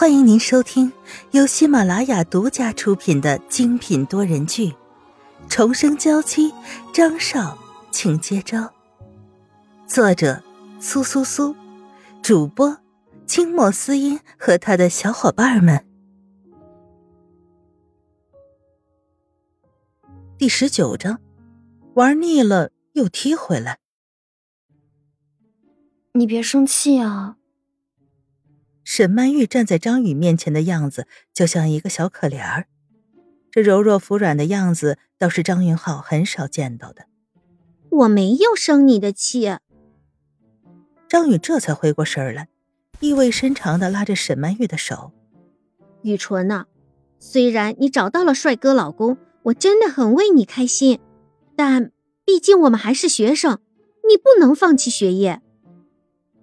欢迎您收听由喜马拉雅独家出品的精品多人剧《重生娇妻》，张少，请接招。作者：苏苏苏，主播：清墨思音和他的小伙伴们。第十九章，玩腻了又踢回来。你别生气啊。沈曼玉站在张宇面前的样子，就像一个小可怜儿。这柔弱服软的样子，倒是张云浩很少见到的。我没有生你的气。张宇这才回过神来，意味深长的拉着沈曼玉的手：“雨纯呐，虽然你找到了帅哥老公，我真的很为你开心，但毕竟我们还是学生，你不能放弃学业。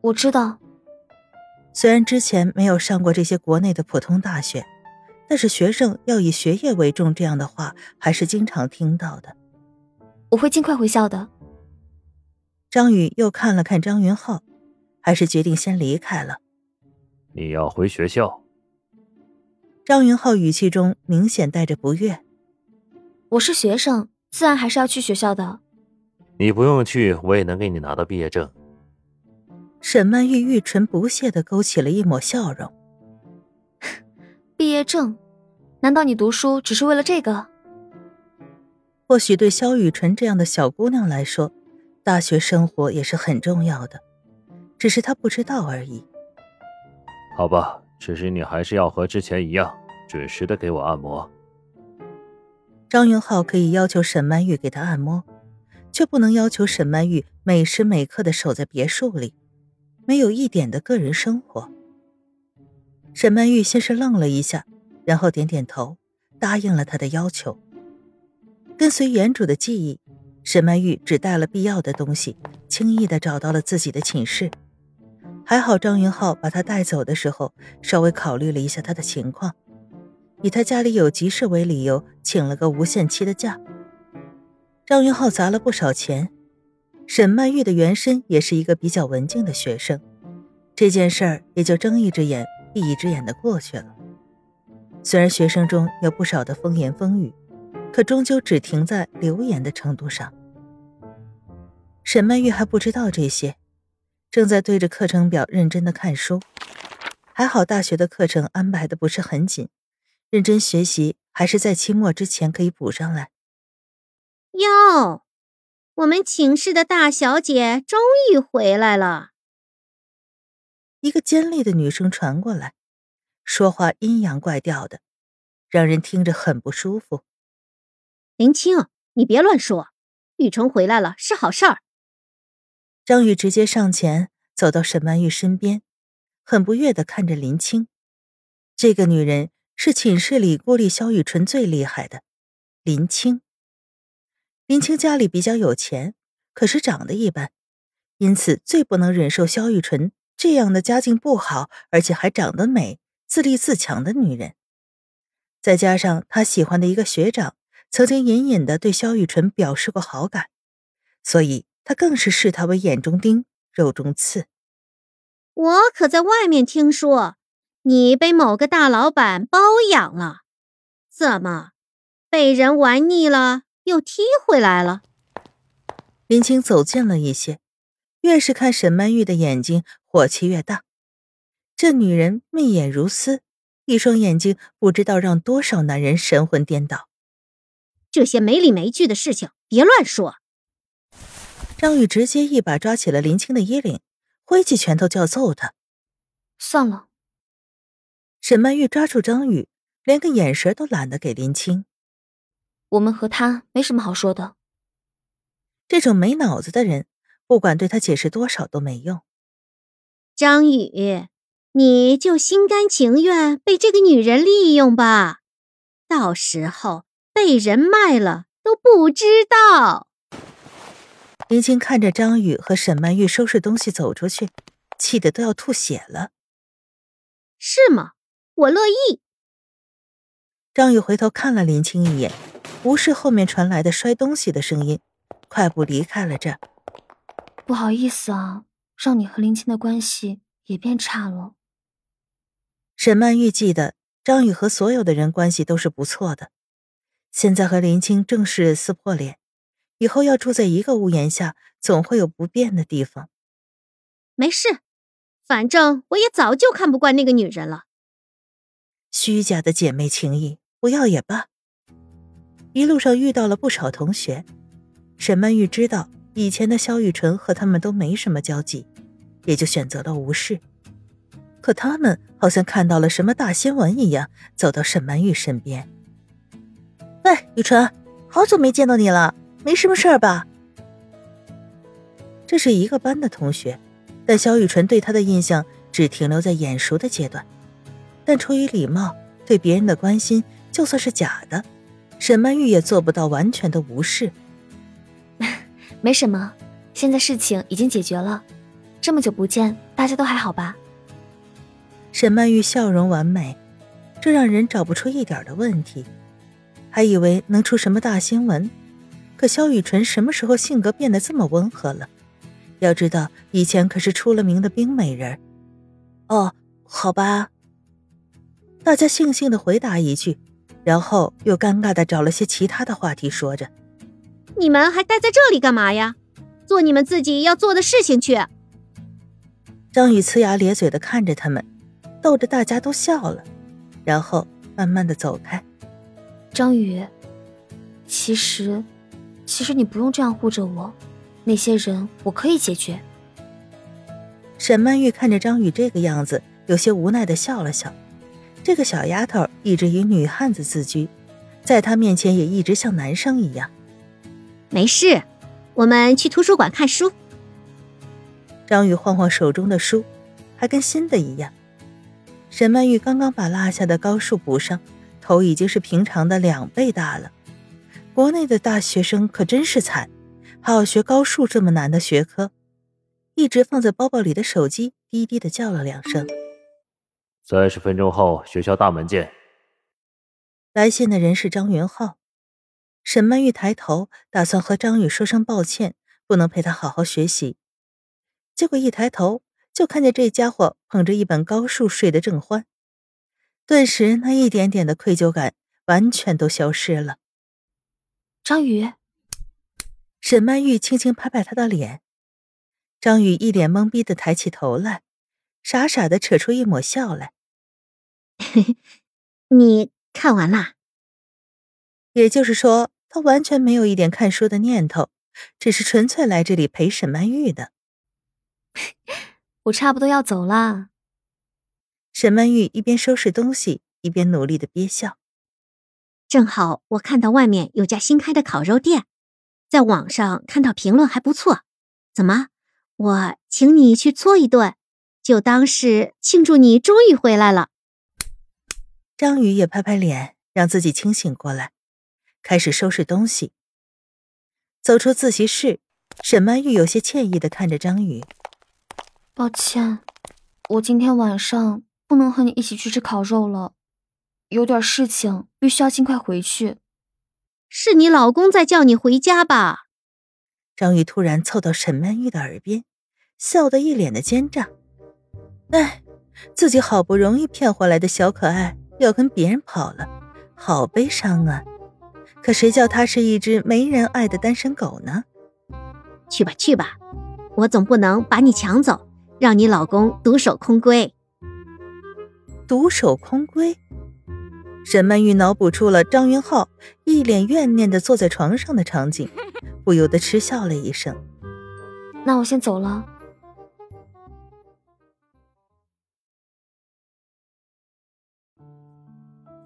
我知道。”虽然之前没有上过这些国内的普通大学，但是学生要以学业为重这样的话还是经常听到的。我会尽快回校的。张宇又看了看张云浩，还是决定先离开了。你要回学校？张云浩语气中明显带着不悦。我是学生，自然还是要去学校的。你不用去，我也能给你拿到毕业证。沈曼玉玉唇不屑的勾起了一抹笑容。毕业证？难道你读书只是为了这个？或许对萧雨辰这样的小姑娘来说，大学生活也是很重要的，只是她不知道而已。好吧，只是你还是要和之前一样，准时的给我按摩。张云浩可以要求沈曼玉给他按摩，却不能要求沈曼玉每时每刻的守在别墅里。没有一点的个人生活。沈曼玉先是愣了一下，然后点点头，答应了他的要求。跟随原主的记忆，沈曼玉只带了必要的东西，轻易的找到了自己的寝室。还好张云浩把她带走的时候，稍微考虑了一下她的情况，以他家里有急事为理由，请了个无限期的假。张云浩砸了不少钱。沈曼玉的原身也是一个比较文静的学生，这件事儿也就睁一只眼闭一只眼的过去了。虽然学生中有不少的风言风语，可终究只停在流言的程度上。沈曼玉还不知道这些，正在对着课程表认真的看书。还好大学的课程安排的不是很紧，认真学习还是在期末之前可以补上来。哟。我们寝室的大小姐终于回来了。一个尖利的女声传过来，说话阴阳怪调的，让人听着很不舒服。林青，你别乱说，雨辰回来了是好事儿。张宇直接上前走到沈曼玉身边，很不悦的看着林青。这个女人是寝室里孤立萧雨纯最厉害的，林青。林青家里比较有钱，可是长得一般，因此最不能忍受萧玉纯这样的家境不好，而且还长得美、自立自强的女人。再加上他喜欢的一个学长，曾经隐隐的对萧玉纯表示过好感，所以他更是视她为眼中钉、肉中刺。我可在外面听说，你被某个大老板包养了，怎么被人玩腻了？又踢回来了。林青走近了一些，越是看沈曼玉的眼睛，火气越大。这女人媚眼如丝，一双眼睛不知道让多少男人神魂颠倒。这些没理没据的事情，别乱说。张宇直接一把抓起了林青的衣领，挥起拳头就要揍他。算了。沈曼玉抓住张宇，连个眼神都懒得给林青。我们和他没什么好说的。这种没脑子的人，不管对他解释多少都没用。张宇，你就心甘情愿被这个女人利用吧，到时候被人卖了都不知道。林青看着张宇和沈曼玉收拾东西走出去，气得都要吐血了。是吗？我乐意。张宇回头看了林青一眼。无视后面传来的摔东西的声音，快步离开了这。不好意思啊，让你和林青的关系也变差了。沈曼玉记得张宇和所有的人关系都是不错的，现在和林青正式撕破脸，以后要住在一个屋檐下，总会有不便的地方。没事，反正我也早就看不惯那个女人了。虚假的姐妹情谊，不要也罢。一路上遇到了不少同学，沈曼玉知道以前的萧雨纯和他们都没什么交集，也就选择了无视。可他们好像看到了什么大新闻一样，走到沈曼玉身边。喂，雨纯，好久没见到你了，没什么事儿吧？这是一个班的同学，但萧雨纯对他的印象只停留在眼熟的阶段。但出于礼貌，对别人的关心就算是假的，沈曼玉也做不到完全的无视。没什么，现在事情已经解决了，这么久不见，大家都还好吧？沈曼玉笑容完美，这让人找不出一点的问题，还以为能出什么大新闻。可萧雨辰什么时候性格变得这么温和了？要知道，以前可是出了名的冰美人。哦，好吧。大家悻悻的回答一句，然后又尴尬的找了些其他的话题说着：“你们还待在这里干嘛呀？做你们自己要做的事情去。”张宇呲牙咧嘴的看着他们。逗着大家都笑了，然后慢慢的走开。张宇，其实，其实你不用这样护着我，那些人我可以解决。沈曼玉看着张宇这个样子，有些无奈的笑了笑。这个小丫头一直以女汉子自居，在她面前也一直像男生一样。没事，我们去图书馆看书。张宇晃晃手中的书，还跟新的一样。沈曼玉刚刚把落下的高数补上，头已经是平常的两倍大了。国内的大学生可真是惨，还要学高数这么难的学科。一直放在包包里的手机滴滴的叫了两声。三十分钟后，学校大门见。来信的人是张云浩。沈曼玉抬头，打算和张宇说声抱歉，不能陪他好好学习。结果一抬头。就看见这家伙捧着一本高数睡得正欢，顿时那一点点的愧疚感完全都消失了。张宇，沈曼玉轻轻拍拍他的脸，张宇一脸懵逼的抬起头来，傻傻的扯出一抹笑来：“ 你看完啦？”也就是说，他完全没有一点看书的念头，只是纯粹来这里陪沈曼玉的。我差不多要走了。沈曼玉一边收拾东西，一边努力的憋笑。正好我看到外面有家新开的烤肉店，在网上看到评论还不错。怎么，我请你去搓一顿，就当是庆祝你终于回来了。张宇也拍拍脸，让自己清醒过来，开始收拾东西。走出自习室，沈曼玉有些歉意的看着张宇。抱歉，我今天晚上不能和你一起去吃烤肉了，有点事情，必须要尽快回去。是你老公在叫你回家吧？张宇突然凑到沈曼玉的耳边，笑得一脸的奸诈。哎，自己好不容易骗回来的小可爱要跟别人跑了，好悲伤啊！可谁叫他是一只没人爱的单身狗呢？去吧去吧，我总不能把你抢走。让你老公独守空闺，独守空闺。沈曼玉脑补出了张云浩一脸怨念的坐在床上的场景，不由得嗤笑了一声。那我先走了。